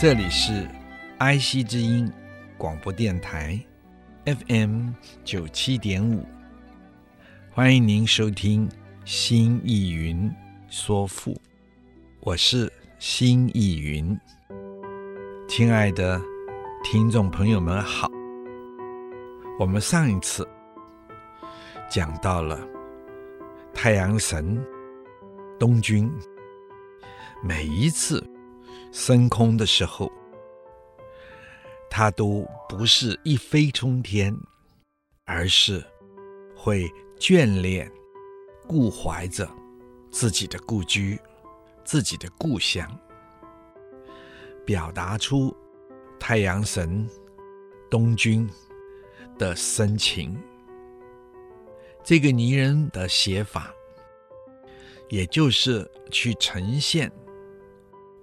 这里是 IC 之音广播电台 FM 九七点五，欢迎您收听《新意云说赋》，我是新意云。亲爱的听众朋友们好，我们上一次讲到了太阳神东君，每一次。升空的时候，他都不是一飞冲天，而是会眷恋、顾怀着自己的故居、自己的故乡，表达出太阳神东君的深情。这个泥人的写法，也就是去呈现。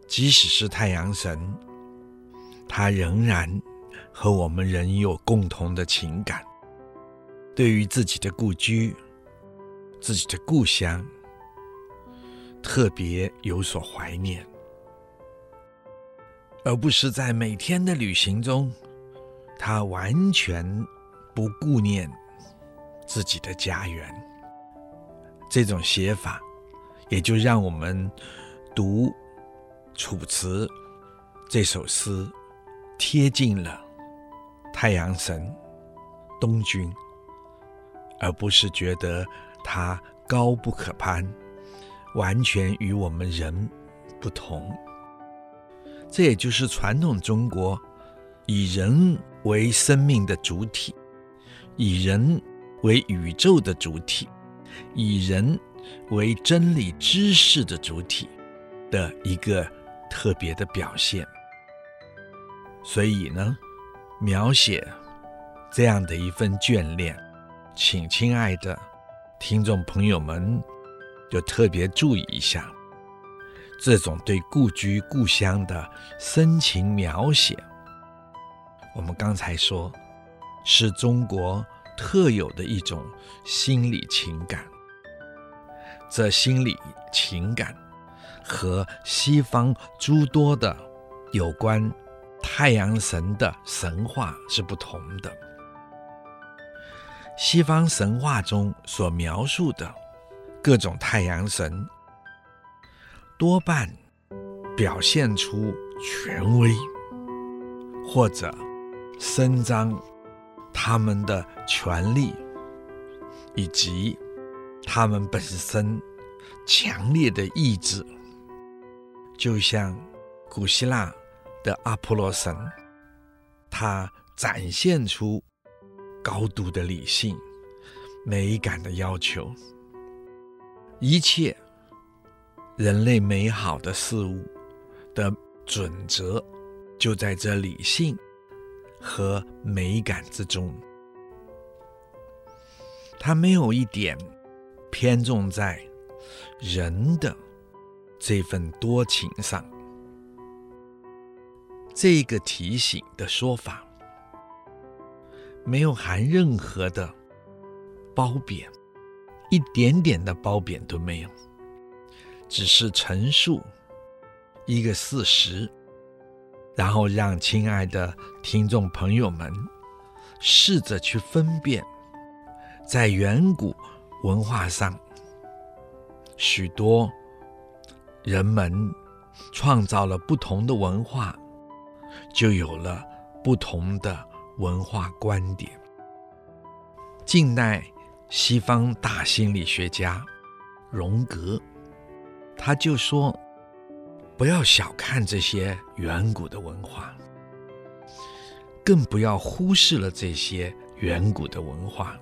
即使是太阳神，他仍然和我们人有共同的情感，对于自己的故居、自己的故乡，特别有所怀念，而不是在每天的旅行中，他完全不顾念自己的家园。这种写法，也就让我们读。《楚辞》这首诗贴近了太阳神东君，而不是觉得他高不可攀，完全与我们人不同。这也就是传统中国以人为生命的主体，以人为宇宙的主体，以人为真理知识的主体的一个。特别的表现，所以呢，描写这样的一份眷恋，请亲爱的听众朋友们就特别注意一下，这种对故居故乡的深情描写。我们刚才说，是中国特有的一种心理情感，这心理情感。和西方诸多的有关太阳神的神话是不同的。西方神话中所描述的各种太阳神，多半表现出权威，或者伸张他们的权力，以及他们本身强烈的意志。就像古希腊的阿波罗神，他展现出高度的理性、美感的要求，一切人类美好的事物的准则就在这理性和美感之中，他没有一点偏重在人的。这份多情上，这个提醒的说法，没有含任何的褒贬，一点点的褒贬都没有，只是陈述一个事实，然后让亲爱的听众朋友们试着去分辨，在远古文化上许多。人们创造了不同的文化，就有了不同的文化观点。近代西方大心理学家荣格，他就说：“不要小看这些远古的文化，更不要忽视了这些远古的文化。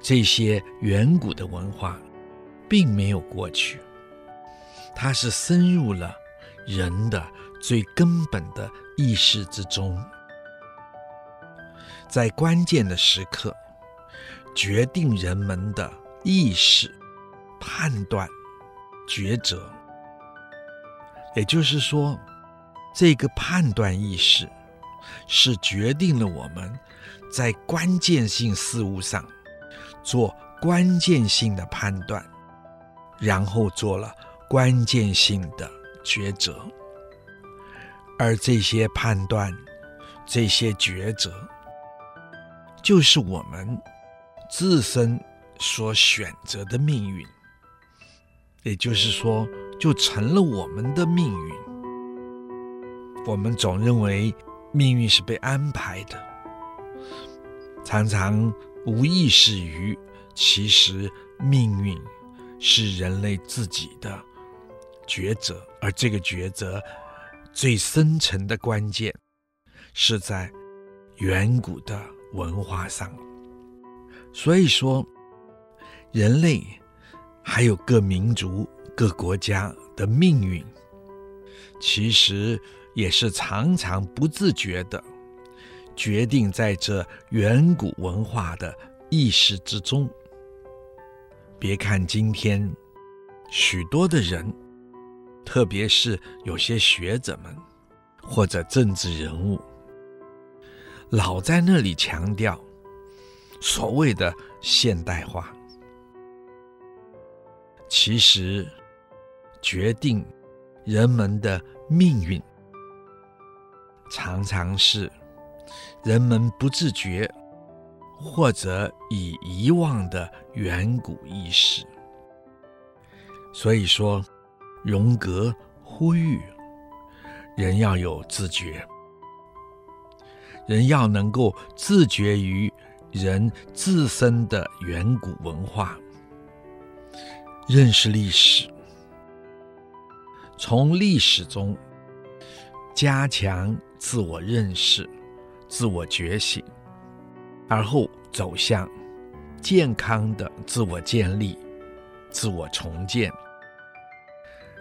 这些远古的文化并没有过去。”它是深入了人的最根本的意识之中，在关键的时刻，决定人们的意识、判断、抉择。也就是说，这个判断意识是决定了我们在关键性事物上做关键性的判断，然后做了关键性的抉择。而这些判断、这些抉择，就是我们自身所选择的命运。也就是说，就成了我们的命运。我们总认为命运是被安排的，常常无意识于，其实命运是人类自己的抉择，而这个抉择最深层的关键是在远古的文化上。所以说，人类还有各民族。各国家的命运，其实也是常常不自觉的决定在这远古文化的意识之中。别看今天许多的人，特别是有些学者们或者政治人物，老在那里强调所谓的现代化，其实。决定人们的命运，常常是人们不自觉或者已遗忘的远古意识。所以说，荣格呼吁人要有自觉，人要能够自觉于人自身的远古文化，认识历史。从历史中加强自我认识、自我觉醒，而后走向健康的自我建立、自我重建。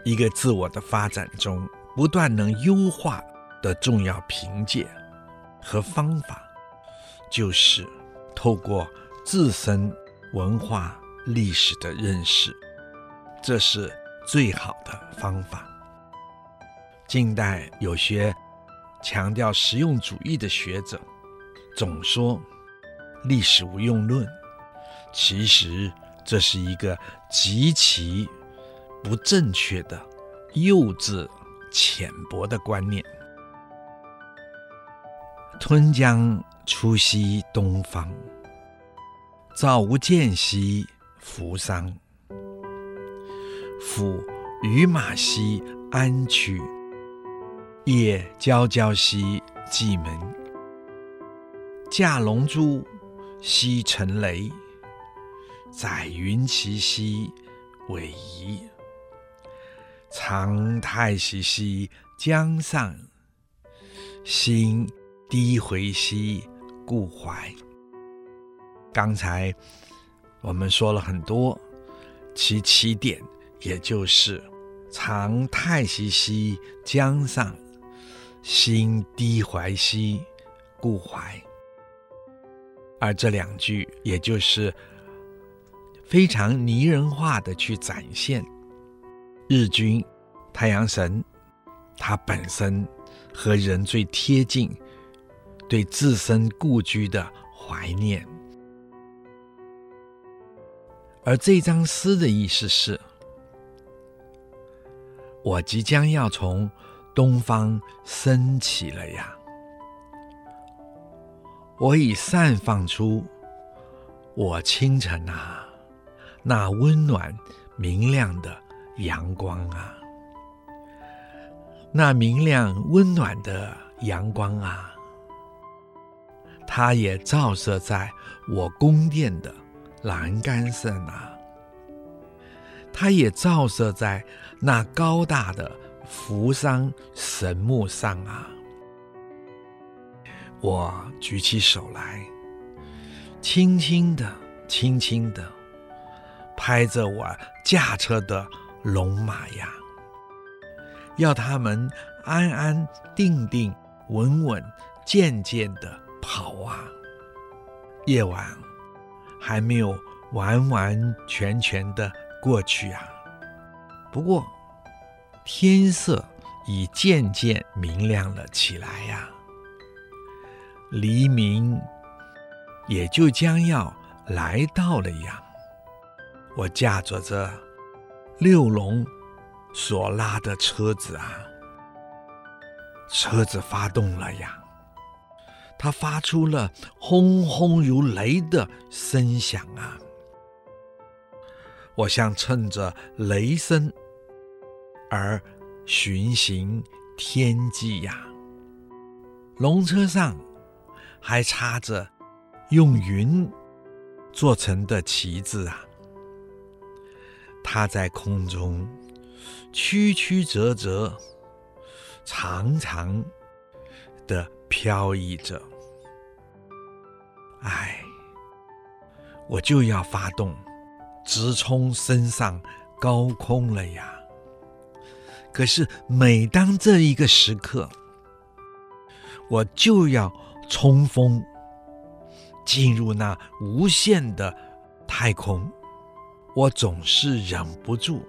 一个自我的发展中，不断能优化的重要凭借和方法，就是透过自身文化历史的认识，这是。最好的方法。近代有些强调实用主义的学者，总说历史无用论，其实这是一个极其不正确的、幼稚、浅薄的观念。吞江出西东方，造无间兮扶桑。夫与马兮安区，夜皎皎兮稷门。驾龙珠兮乘雷，载云骑兮韦夷。长太息兮江上，心低回兮故怀。刚才我们说了很多，其起点。也就是“长太息兮江上，心低回兮故怀”，而这两句，也就是非常拟人化的去展现日军太阳神他本身和人最贴近、对自身故居的怀念。而这张诗的意思是。我即将要从东方升起了呀！我已散放出我清晨啊，那温暖明亮的阳光啊，那明亮温暖的阳光啊，它也照射在我宫殿的栏杆上啊。它也照射在那高大的扶桑神木上啊！我举起手来，轻轻的、轻轻的拍着我驾车的龙马呀，要他们安安定定、稳稳健健的跑啊。夜晚还没有完完全全的过去啊。不过天色已渐渐明亮了起来呀，黎明也就将要来到了呀。我驾着这六龙所拉的车子啊，车子发动了呀，它发出了轰轰如雷的声响啊。我像趁着雷声而巡行天际呀，龙车上还插着用云做成的旗子啊。它在空中曲曲折折、长长的飘逸着。哎，我就要发动，直冲升上高空了呀！可是每当这一个时刻，我就要冲锋，进入那无限的太空。我总是忍不住，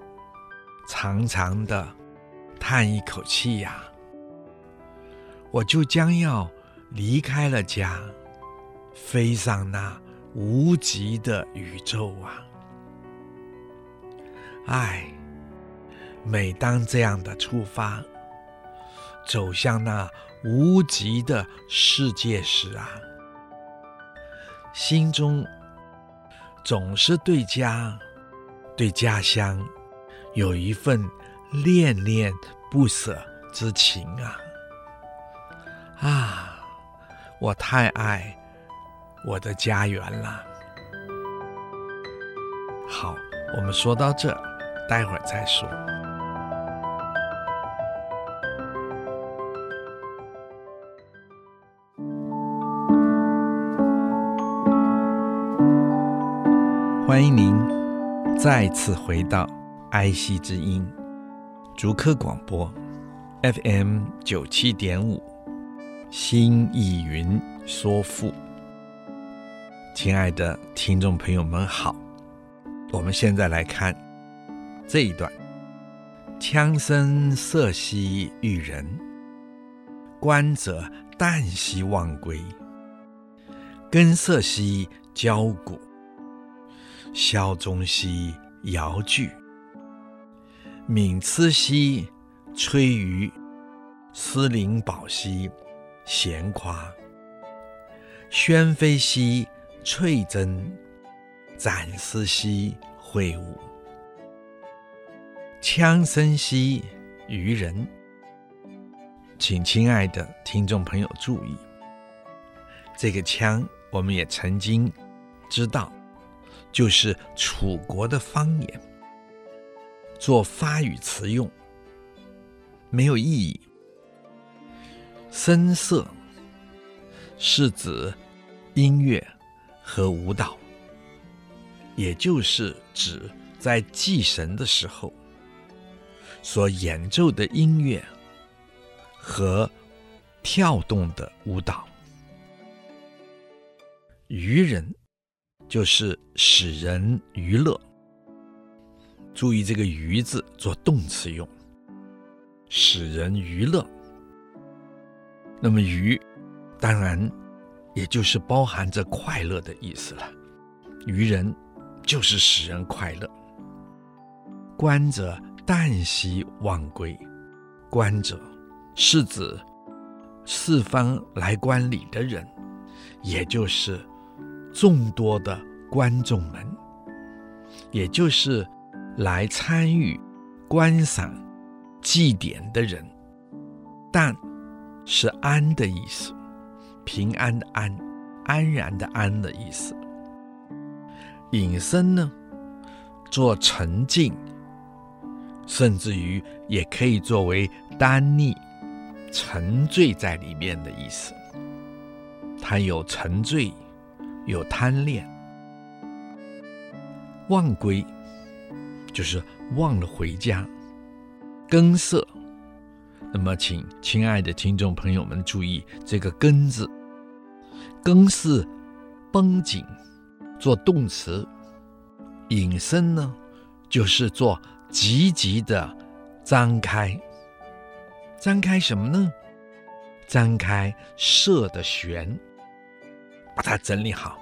长长的叹一口气呀。我就将要离开了家，飞上那无极的宇宙啊！唉，每当这样的出发，走向那无极的世界时啊，心中总是对家。对家乡有一份恋恋不舍之情啊！啊，我太爱我的家园了。好，我们说到这，待会儿再说。欢迎您。再次回到爱惜之音，竹科广播，FM 九七点五，新意云说赋。亲爱的听众朋友们好，我们现在来看这一段：羌声瑟兮育人，观者旦夕忘归。根色兮交鼓。箫中兮遥炬，冥疵兮吹竽，思灵宝兮闲夸，喧飞兮翠筝，展丝兮会舞。羌声兮渔人，请亲爱的听众朋友注意，这个羌我们也曾经知道。就是楚国的方言，做发语词用，没有意义。声色是指音乐和舞蹈，也就是指在祭神的时候所演奏的音乐和跳动的舞蹈。愚人。就是使人娱乐。注意这个“娱”字做动词用，使人娱乐。那么“娱”当然也就是包含着快乐的意思了。育人就是使人快乐。观者旦夕忘归，观者是指四方来观礼的人，也就是。众多的观众们，也就是来参与观赏祭典的人，但是安的意思，平安的安，安然的安的意思。隐身呢，做沉静，甚至于也可以作为耽溺、沉醉在里面的意思。它有沉醉。有贪恋，忘归，就是忘了回家；更色，那么，请亲爱的听众朋友们注意这个“更”字，“更”是绷紧，做动词；“引申”呢，就是做积极的张开。张开什么呢？张开色的弦，把它整理好。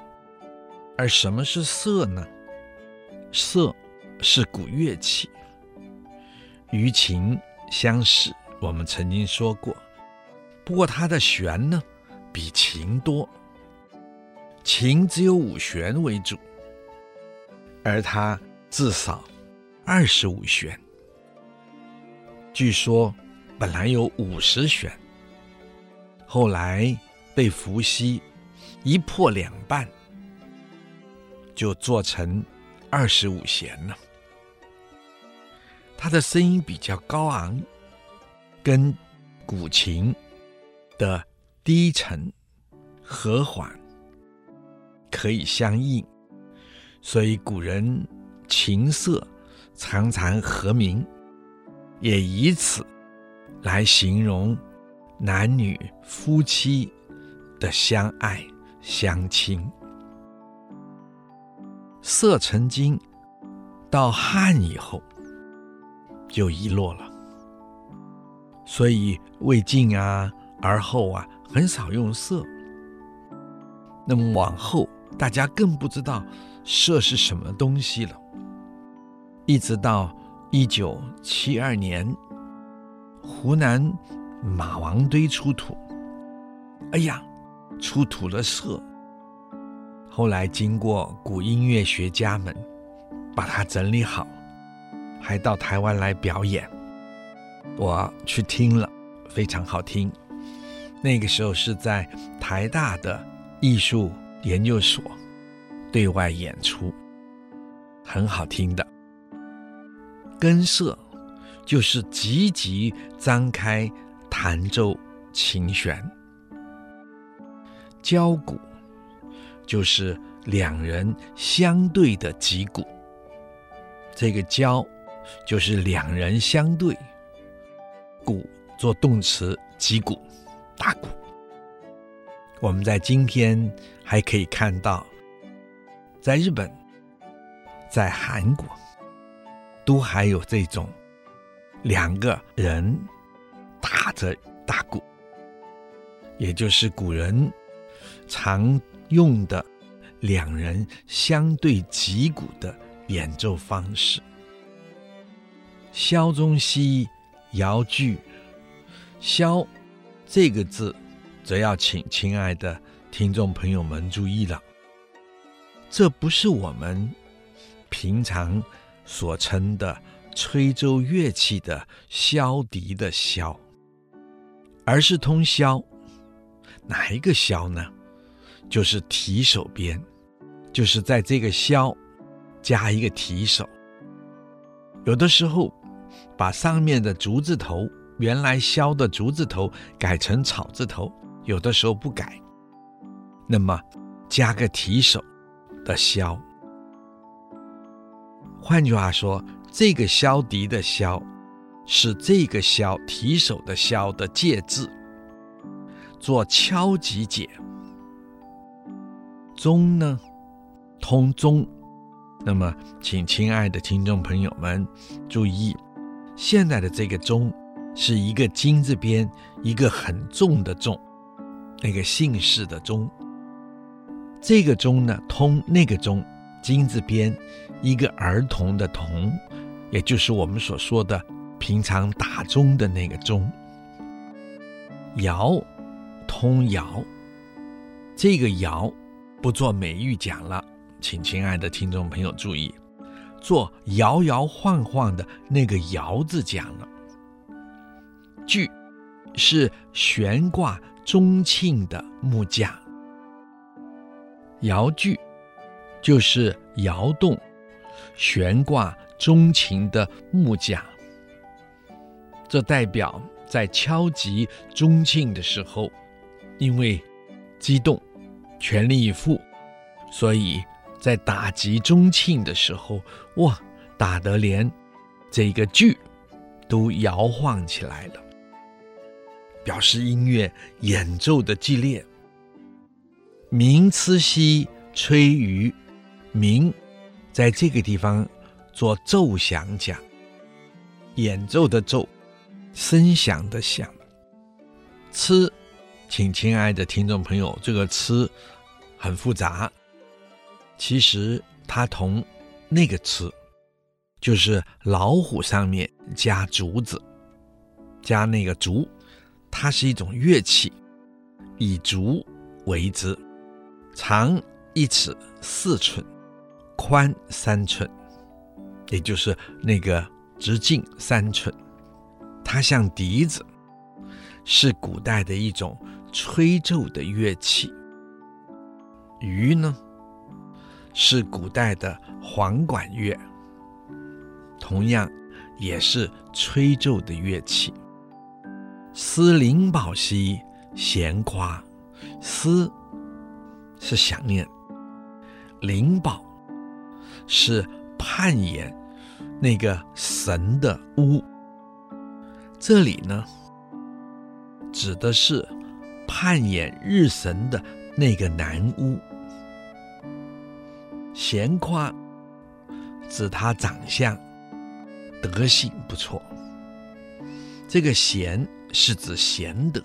而什么是瑟呢？瑟是古乐器，与琴相似。我们曾经说过，不过它的弦呢，比琴多。琴只有五弦为主，而它至少二十五弦。据说本来有五十弦，后来被伏羲一破两半。就做成二十五弦了。它的声音比较高昂，跟古琴的低沉和缓可以相应，所以古人琴瑟常常和鸣，也以此来形容男女夫妻的相爱相亲。色成经到汉以后就遗落了，所以魏晋啊而后啊很少用色。那么往后大家更不知道色是什么东西了。一直到一九七二年，湖南马王堆出土，哎呀，出土了瑟。后来经过古音乐学家们把它整理好，还到台湾来表演，我去听了，非常好听。那个时候是在台大的艺术研究所对外演出，很好听的。根瑟就是积极张开弹奏琴弦，交鼓。就是两人相对的击鼓，这个交就是两人相对，鼓做动词，击鼓打鼓。我们在今天还可以看到，在日本、在韩国，都还有这种两个人打着大鼓，也就是古人常。用的两人相对击鼓的演奏方式。箫中西遥距，箫这个字，则要请亲爱的听众朋友们注意了，这不是我们平常所称的吹奏乐器的箫笛的箫，而是通箫，哪一个箫呢？就是提手边，就是在这个箫加一个提手。有的时候把上面的竹字头，原来箫的竹字头改成草字头，有的时候不改，那么加个提手的箫。换句话说，这个箫笛的箫是这个箫提手的箫的介字，做敲击解。钟呢，通钟。那么，请亲爱的听众朋友们注意，现在的这个钟是一个金字边，一个很重的重，那个姓氏的钟。这个钟呢，通那个钟，金字边，一个儿童的童，也就是我们所说的平常打钟的那个钟。遥，通遥，这个遥。不做美玉讲了，请亲爱的听众朋友注意，做摇摇晃晃的那个摇字讲了。距是悬挂钟磬的木架，遥距就是摇动悬挂钟磬的木架。这代表在敲击钟磬的时候，因为激动。全力以赴，所以在打击钟磬的时候，哇，打得连这个距都摇晃起来了。表示音乐演奏的激烈。鸣笞兮吹竽，鸣在这个地方做奏响讲，演奏的奏，声响的响。笞，请亲爱的听众朋友，这个笞很复杂，其实它同那个笞，就是老虎上面加竹子，加那个竹，它是一种乐器，以竹为之。长一尺四寸，宽三寸，也就是那个直径三寸。它像笛子，是古代的一种吹奏的乐器。竽呢，是古代的簧管乐，同样也是吹奏的乐器。思灵宝兮闲夸，思。是想念，灵宝是盼眼那个神的屋。这里呢，指的是盼眼日神的那个男巫。咸夸指他长相德行不错，这个咸是指贤德，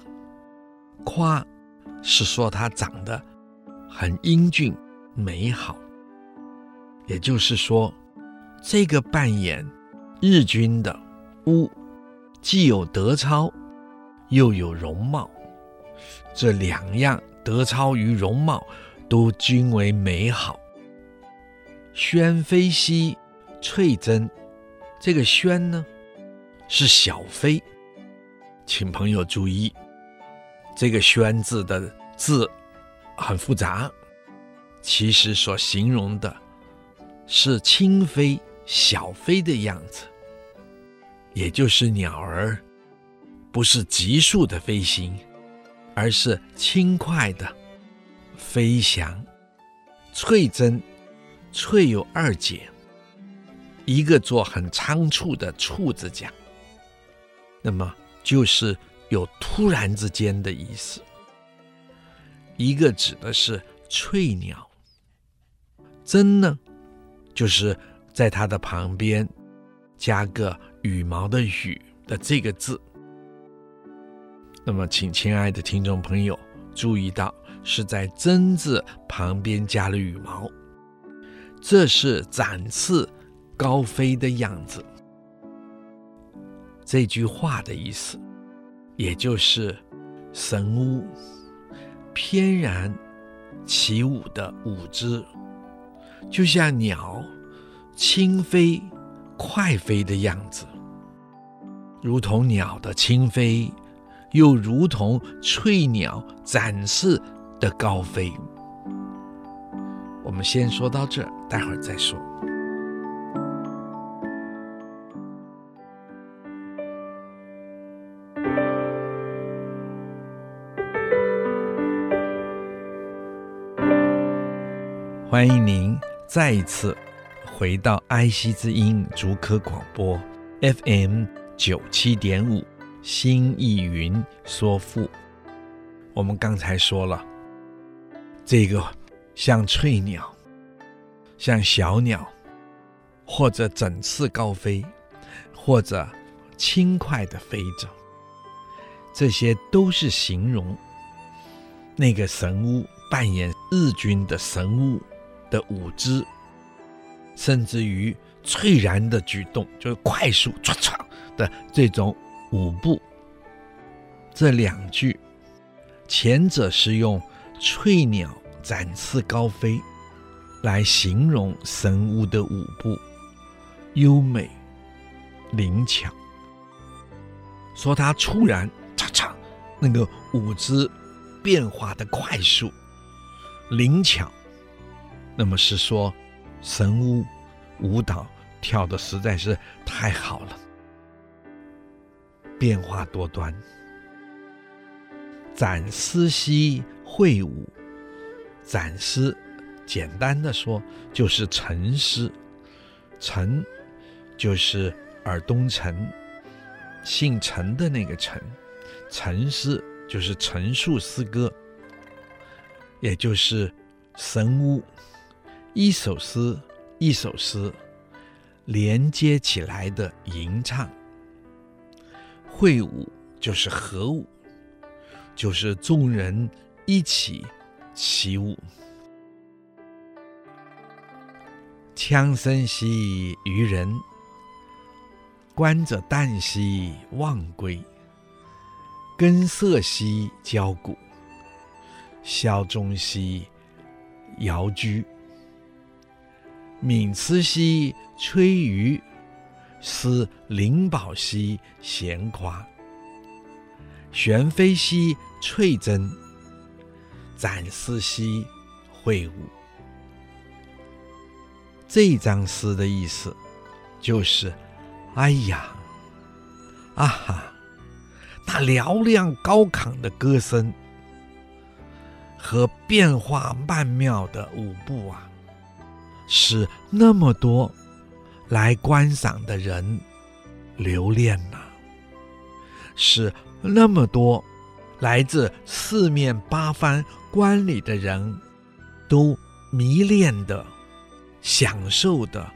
夸是说他长得。很英俊美好，也就是说，这个扮演日君的巫，既有德操，又有容貌，这两样德操与容貌都均为美好。宣妃兮翠真，这个宣呢是小妃，请朋友注意，这个宣字的字。很复杂，其实所形容的是轻飞、小飞的样子，也就是鸟儿不是急速的飞行，而是轻快的飞翔。翠真，翠有二解，一个做很仓促的促字讲，那么就是有突然之间的意思。一个指的是翠鸟，真呢，就是在它的旁边加个羽毛的羽的这个字。那么，请亲爱的听众朋友注意到，是在真字旁边加了羽毛，这是展翅高飞的样子。这句话的意思，也就是神乌。翩然起舞的舞姿，就像鸟轻飞、快飞的样子，如同鸟的轻飞，又如同翠鸟展翅的高飞。我们先说到这，待会儿再说。欢迎您再一次回到爱惜之音竹科广播 FM 九七点五心意云说赋。我们刚才说了，这个像翠鸟，像小鸟，或者展翅高飞，或者轻快地飞着，这些都是形容那个神乌扮演日军的神乌。的舞姿，甚至于猝然的举动，就是快速唰唰的这种舞步。这两句，前者是用翠鸟展翅高飞来形容神乌的舞步优美灵巧，说他突然嚓嚓那个舞姿变化的快速灵巧。那么是说，神乌舞蹈跳的实在是太好了，变化多端。展丝兮会舞，展诗，简单的说就是陈丝，陈就是尔东陈，姓陈的那个陈，陈诗就是陈述诗歌，也就是神巫，一首诗一首诗连接起来的吟唱。会舞就是合舞，就是众人一起起舞。羌声兮渔人，观者旦兮忘归。根色兮交鼓，箫钟兮遥居。旻雌兮吹竽，思灵宝兮闲夸。玄飞兮翠珍，展思兮会舞。这一张诗的意思就是：哎呀，啊哈！那嘹亮高亢的歌声和变化曼妙的舞步啊，使那么多来观赏的人留恋呐，是那么多来自四面八方观礼的人都迷恋的、享受的，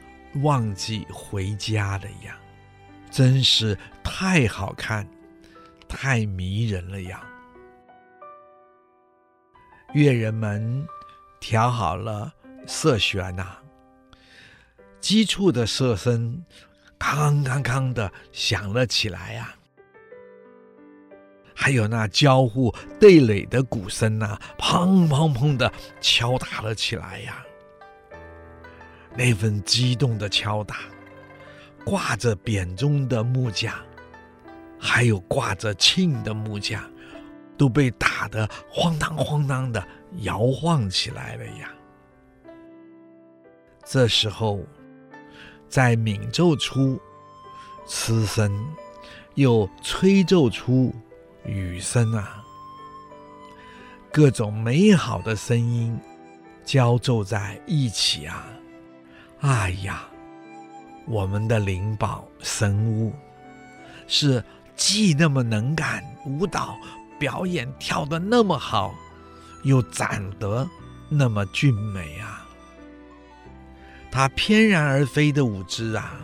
忘记回家了呀！真是太好看。太迷人了呀！乐人们调好了瑟弦呐，急促的射声，康康康的响了起来呀。还有那交互对垒的鼓声呐，砰砰砰的敲打了起来呀。那份激动的敲打，挂着扁钟的木架。还有挂着磬的木架，都被打得晃荡晃荡的摇晃起来了呀。这时候，在鸣奏出笞声，又吹奏出雨声啊，各种美好的声音交奏在一起啊！哎呀，我们的灵宝神巫是。既那么能干，舞蹈表演跳得那么好，又长得那么俊美啊！他翩然而飞的舞姿啊，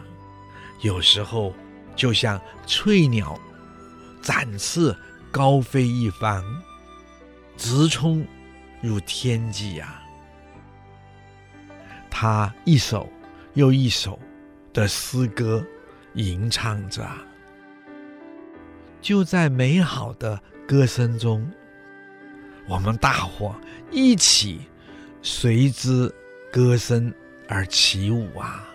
有时候就像翠鸟展翅高飞一方，直冲入天际啊！他一首又一首的诗歌吟唱着。就在美好的歌声中，我们大伙一起随之歌声而起舞啊！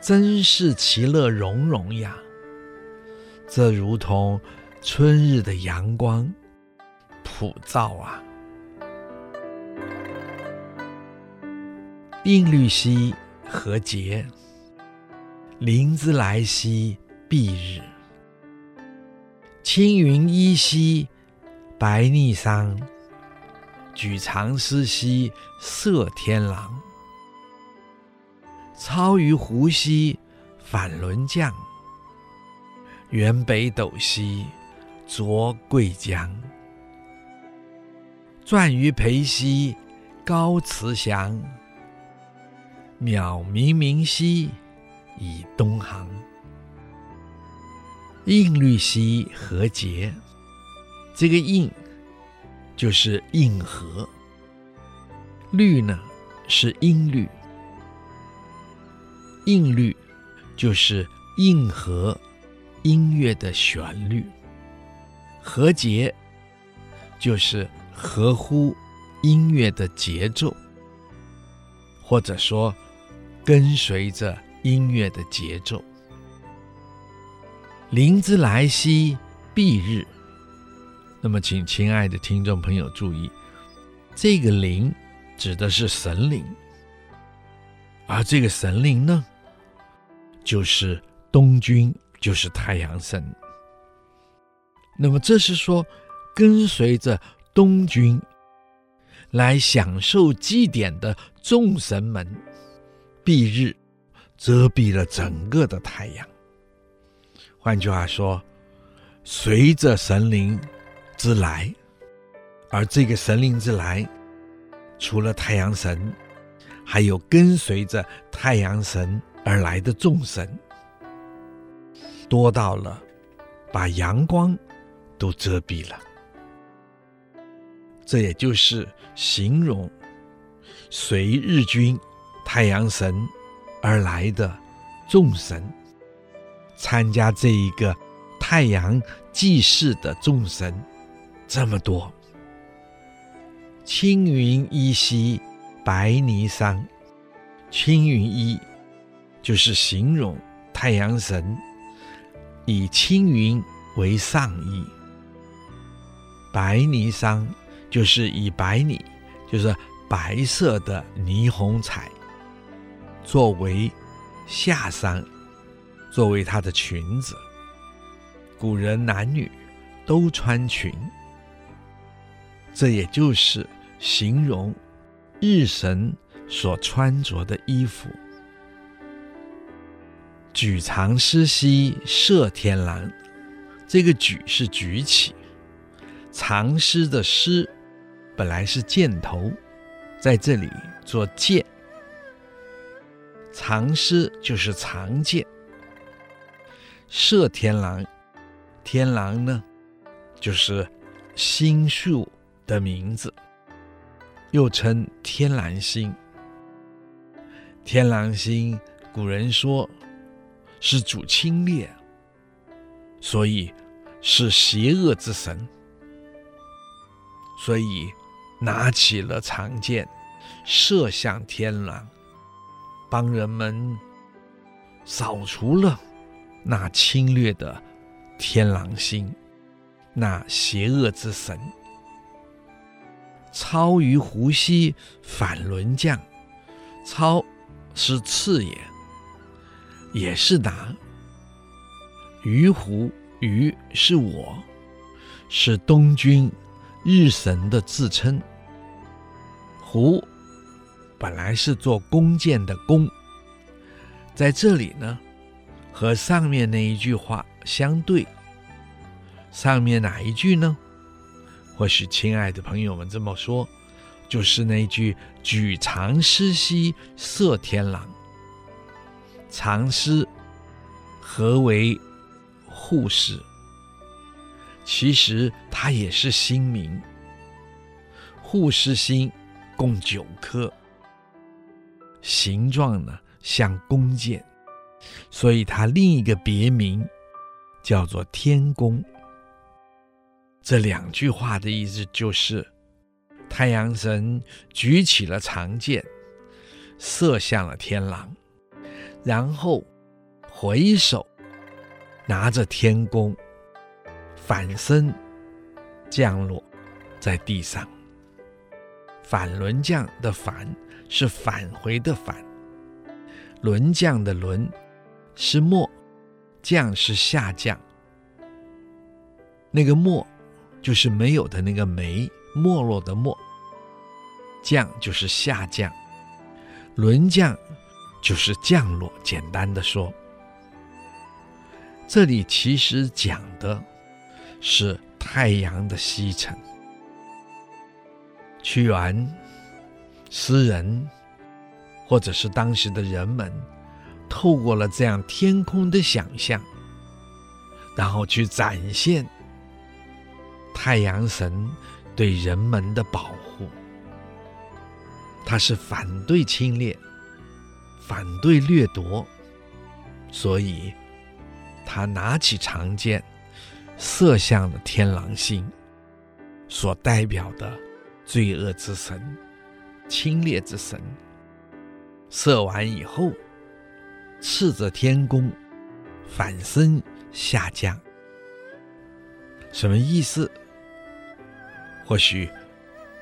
真是其乐融融呀！这如同春日的阳光普照啊！应律兮何节？灵之来兮蔽日。青云依兮白逆桑，举长丝兮射天狼。操于湖兮反轮降，原北斗兮濯桂江。转于培兮高驰翔，渺冥冥兮以东航。应律兮何节？这个应就是应和，律呢是音律，韵律就是应和音乐的旋律，和节就是合乎音乐的节奏，或者说跟随着音乐的节奏。灵之来兮蔽日，那么请亲爱的听众朋友注意，这个灵指的是神灵，而这个神灵呢，就是东君，就是太阳神。那么这是说，跟随着东君来享受祭典的众神们，蔽日遮蔽了整个的太阳。换句话说，随着神灵之来，而这个神灵之来，除了太阳神，还有跟随着太阳神而来的众神，多到了把阳光都遮蔽了。这也就是形容随日军太阳神而来的众神，参加这一个太阳祭祀的众神这么多。青云依稀，白霓裳。青云依就是形容太阳神以青云为上衣，白霓裳就是以白霓，就是白色的霓虹彩作为下裳，作为她的裙子。古人男女都穿裙，这也就是。形容日神所穿着的衣服。举长狮兮射天狼，这个举是举起，长狮的狮本来是箭头，在这里做箭，长狮就是长箭。射天狼，天狼呢，就是星宿的名字。又称天狼星，天狼星，古人说是主侵略，所以是邪恶之神，所以拿起了长剑，射向天狼，帮人们扫除了那侵略的天狼星，那邪恶之神。操于胡西反轮将，操是刺也，也是拿。于胡，于是我，是东君日神的自称。胡本来是做弓箭的弓，在这里呢，和上面那一句话相对。上面哪一句呢？或许亲爱的朋友们这么说，就是那句“举长狮兮射天狼”。长狮何为护士？其实它也是星名。护狮星共九颗，形状呢像弓箭，所以它另一个别名叫做天弓。这两句话的意思就是，太阳神举起了长剑，射向了天狼，然后回首拿着天弓，反身降落在地上。反轮降的反是返回的返，轮降的轮是没，降是下降，那个没。就是没有的那个没，没落的没，降就是下降，轮降就是降落。简单的说，这里其实讲的是太阳的西沉。屈原诗人或者是当时的人们，透过了这样天空的想象，然后去展现。太阳神对人们的保护，他是反对侵略、反对掠夺，所以他拿起长剑，射向了天狼星，所代表的罪恶之神、侵略之神。射完以后，斥着天弓，反身下降，什么意思？或许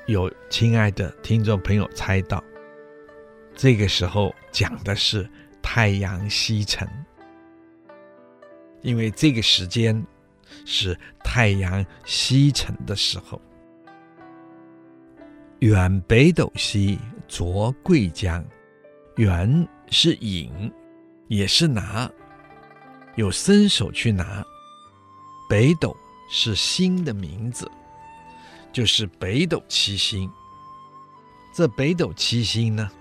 有亲爱的听众朋友猜到，这个时候讲的是太阳西沉，因为这个时间是太阳西沉的时候。远北斗兮濯桂浆，远是引，也是拿，有伸手去拿。北斗是星的名字，就是北斗七星。这北斗七星呢，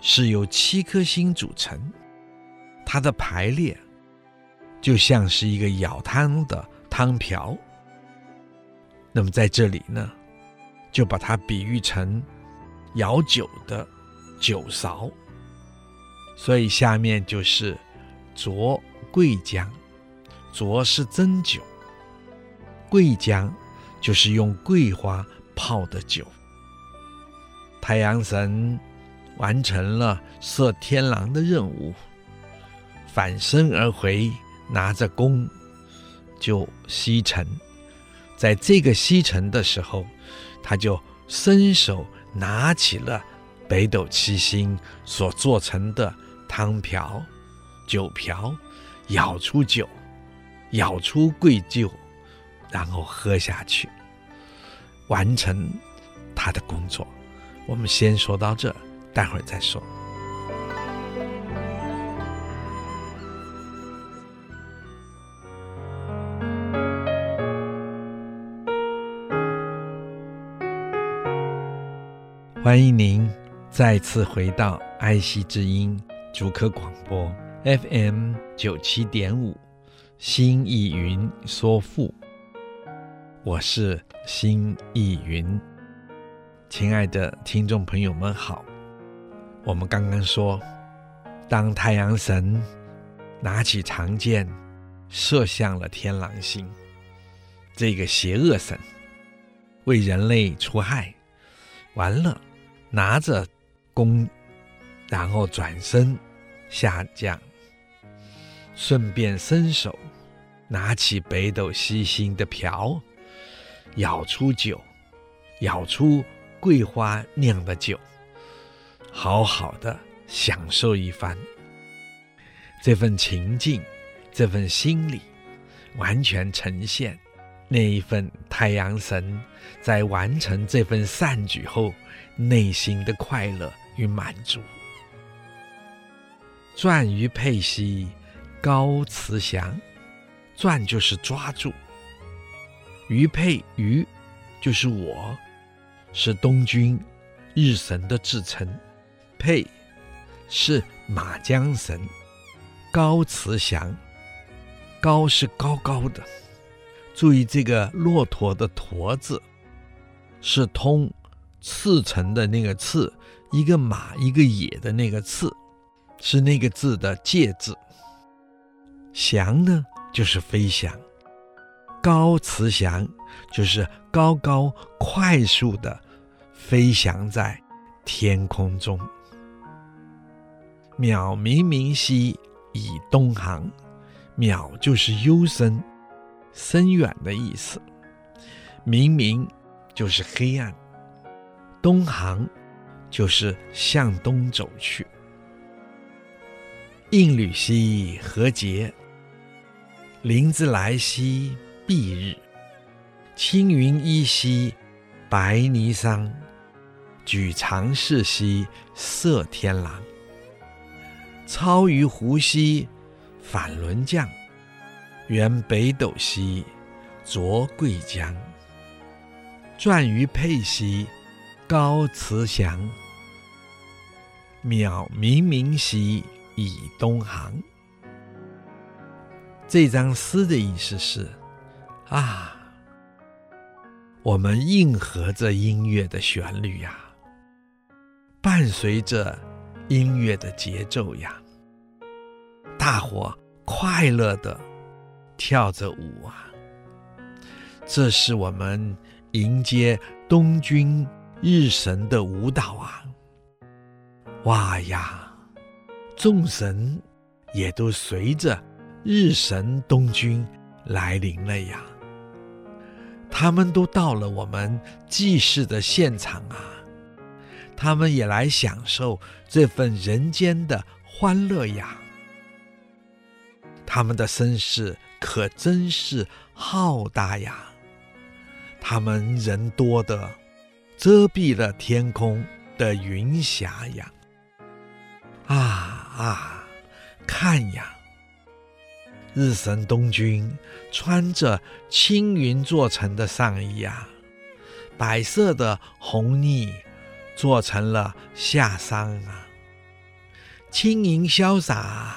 是由七颗星组成，它的排列就像是一个舀汤的汤瓢。那么在这里呢，就把它比喻成舀酒的酒勺，所以下面就是浊桂浆，浊是蒸酒，桂浆就是用桂花泡的酒。太阳神完成了射天狼的任务，返身而回，拿着弓就西沉。在这个西沉的时候，他就伸手拿起了北斗七星所做成的汤瓢、酒瓢，舀出酒，舀出贵酒，然后喝下去，完成他的工作。我们先说到这，待会儿再说。欢迎您再次回到爱惜之音主客广播 FM 九七点五，心意云说富，我是心意云。亲爱的听众朋友们好，我们刚刚说，当太阳神拿起长剑射向了天狼星，这个邪恶神为人类除害，完了拿着弓，然后转身下降，顺便伸手拿起北斗七星的瓢，舀出酒，舀出。桂花酿的酒，好好的享受一番。这份情境，这份心理，完全呈现那一份太阳神在完成这份善举后内心的快乐与满足。攥于佩兮，高慈祥。攥就是抓住，于佩于就是我。是东君日神的自称，佩是马缰绳，高慈祥，高是高高的。注意这个骆驼的驼字，是通赤诚的那个赤，一个马一个野的那个赤，是那个字的介字。祥呢，就是飞翔，高慈祥。就是高高快速的飞翔在天空中。渺冥冥兮以东航，渺就是幽深、深远的意思。冥冥就是黑暗，东航就是向东走去。应履兮何节，临之来兮蔽日。青云依兮，白霓裳；举长适兮，射天狼。操于湖兮，反轮降；原北斗兮，浊桂浆。转于佩兮，高慈祥；渺冥冥兮，以东航。这张诗的意思是：啊。我们应和着音乐的旋律呀，伴随着音乐的节奏呀，大伙快乐的跳着舞啊！这是我们迎接东君日神的舞蹈啊！哇呀，众神也都随着日神东君来临了呀！他们都到了我们祭祀的现场啊，他们也来享受这份人间的欢乐呀。他们的声势可真是浩大呀，他们人多的遮蔽了天空的云霞呀。啊啊，看呀，日神东君穿着青云做成的上衣啊，白色的红呢做成了下裳啊，轻盈潇洒，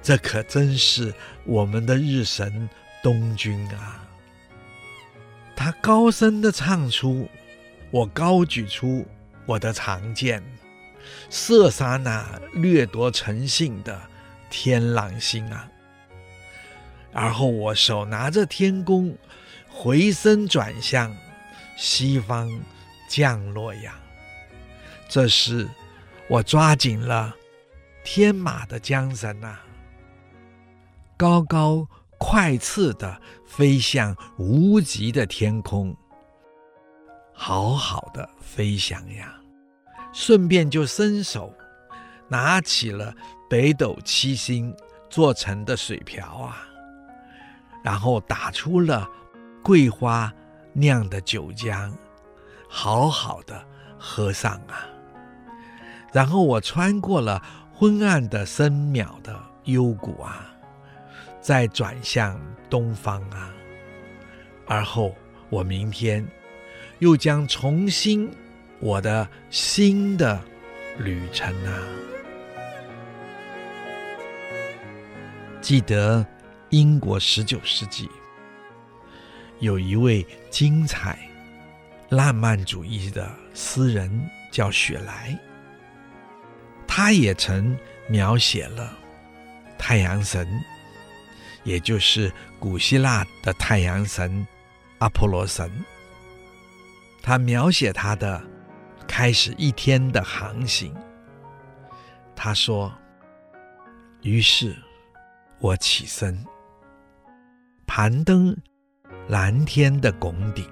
这可真是我们的日神东君啊！他高声地唱出：“我高举出我的长剑，射杀那掠夺诚信的天狼星啊！”而后我手拿着天弓，回身转向西方降落呀。这时，我抓紧了天马的缰绳呐，高高快刺的飞向无极的天空，好好的飞翔呀。顺便就伸手拿起了北斗七星做成的水瓢啊。然后打出了桂花酿的酒浆，好好的喝上啊。然后我穿过了昏暗的深渺的幽谷啊，再转向东方啊。而后我明天又将重新我的新的旅程啊。记得。英国十九世纪有一位精彩浪漫主义的诗人叫雪莱，他也曾描写了太阳神，也就是古希腊的太阳神阿波罗神。他描写他的开始一天的航行。他说：“于是我起身。”攀登蓝天的拱顶，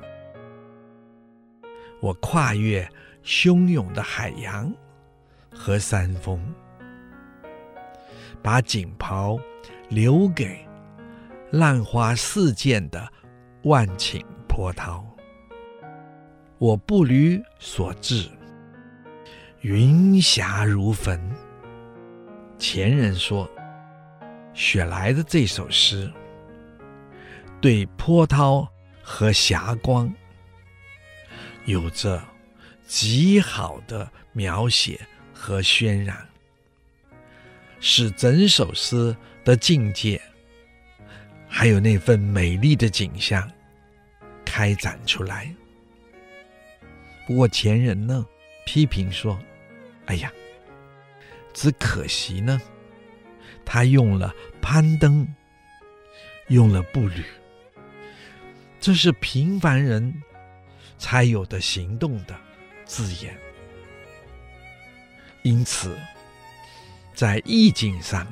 我跨越汹涌的海洋和山峰，把锦袍留给浪花四溅的万顷波涛。我步履所至，云霞如焚。前人说，雪莱的这首诗。对波涛和霞光有着极好的描写和渲染，使整首诗的？境界还有那份美丽的？景象开展出来。不过前人呢，批评说：“哎呀，只可惜呢，他用了攀登，用了步履。”这是平凡人才有的行动的字眼，因此在意境上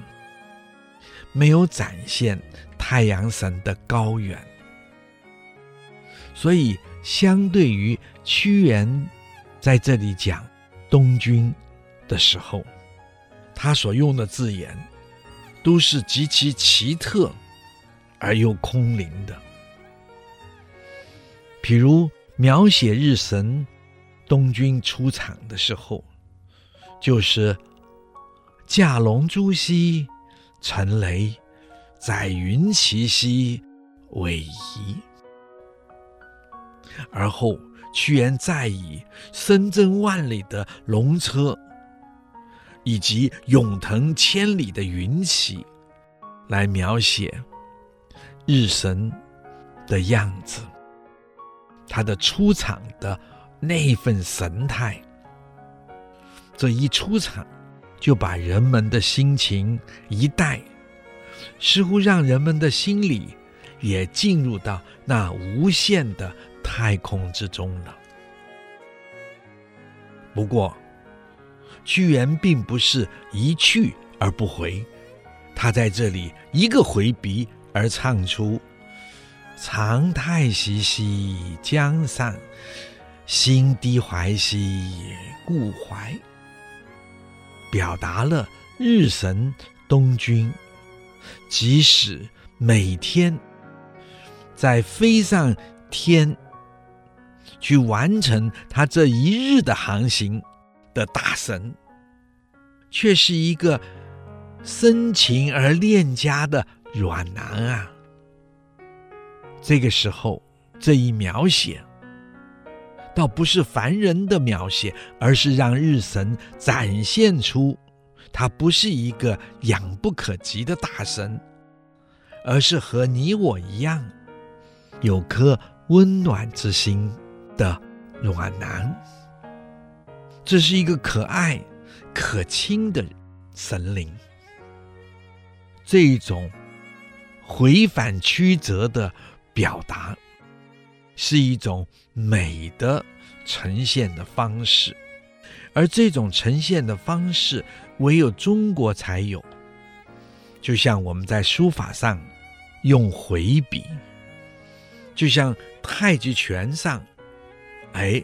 没有展现太阳神的高远，所以相对于屈原在这里讲东君的时候，他所用的字眼都是极其奇特而又空灵的。比如描写日神东君出场的时候，就是驾龙珠兮乘雷，载云骑兮尾夷。而后屈原再以声震万里的龙车，以及永腾千里的云旗，来描写日神的样子。他的出场的那份神态，这一出场就把人们的心情一带，似乎让人们的心里也进入到那无限的太空之中了。不过，屈原并不是一去而不回，他在这里一个回鼻而唱出。长太息兮江上，心低怀兮故怀，表达了日神东君即使每天在飞上天去完成他这一日的航行的大神，却是一个深情而恋家的软男啊！这个时候，这一描写，倒不是凡人的描写，而是让日神展现出他不是一个仰不可及的大神，而是和你我一样，有颗温暖之心的暖男。这是一个可爱、可亲的神灵。这种回返曲折的表达，是一种美的呈现的方式，而这种呈现的方式，唯有中国才有。就像我们在书法上用回笔，就像太极拳上，哎，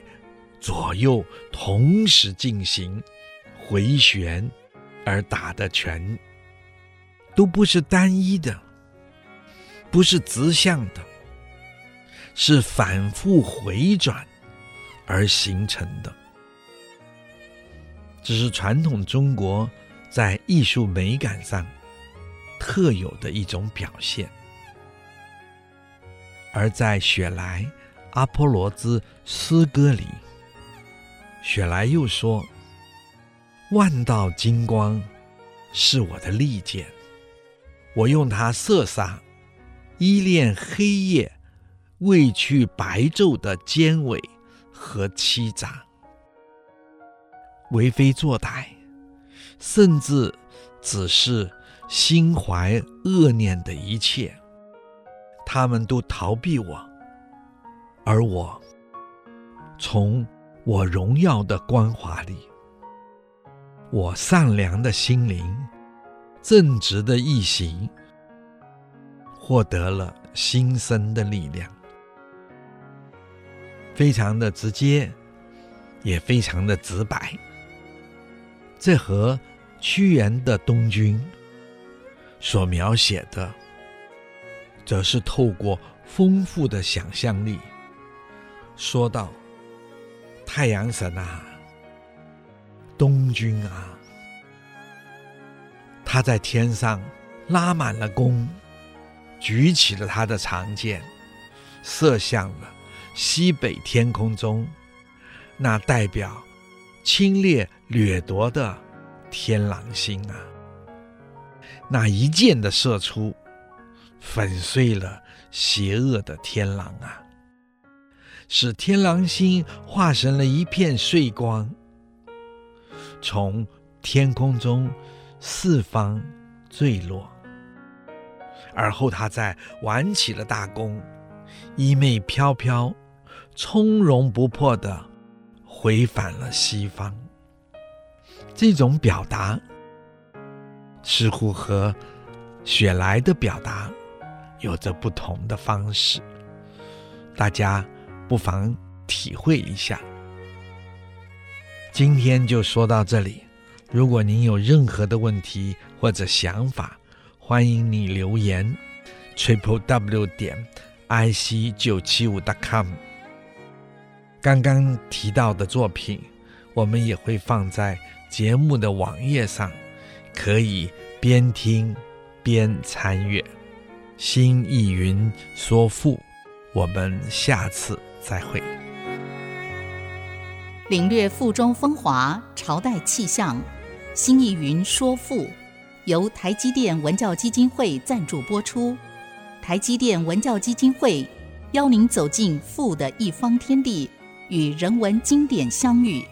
左右同时进行回旋而打的拳。都不是单一的，不是直向的，是反复回转而形成的。这是传统中国在艺术美感上特有的一种表现。而在雪莱《阿波罗之诗歌》里，雪莱又说：“万道金光是我的利剑。”我用它射杀，依恋黑夜，未去白昼的奸伪和欺诈，为非作歹，甚至只是心怀恶念的一切，他们都逃避我，而我从我荣耀的光华里，我善良的心灵。正直的一行，获得了新生的力量，非常的直接，也非常的直白。这和屈原的东君所描写的，则是透过丰富的想象力，说道：“太阳神啊，东君啊。”他在天上拉满了弓，举起了他的长剑，射向了西北天空中那代表侵略掠夺的天狼星啊！那一箭的射出，粉碎了邪恶的天狼啊，使天狼星化成了一片碎光，从天空中。四方坠落，而后他在挽起了大弓，衣袂飘飘，从容不迫地回返了西方。这种表达似乎和雪莱的表达有着不同的方式，大家不妨体会一下。今天就说到这里。如果您有任何的问题或者想法，欢迎你留言：triple w 点 i c 九七五 dot com。刚刚提到的作品，我们也会放在节目的网页上，可以边听边参阅。新意云说赋，我们下次再会。领略赋中风华，朝代气象。新意云说赋，由台积电文教基金会赞助播出。台积电文教基金会邀您走进赋的一方天地，与人文经典相遇。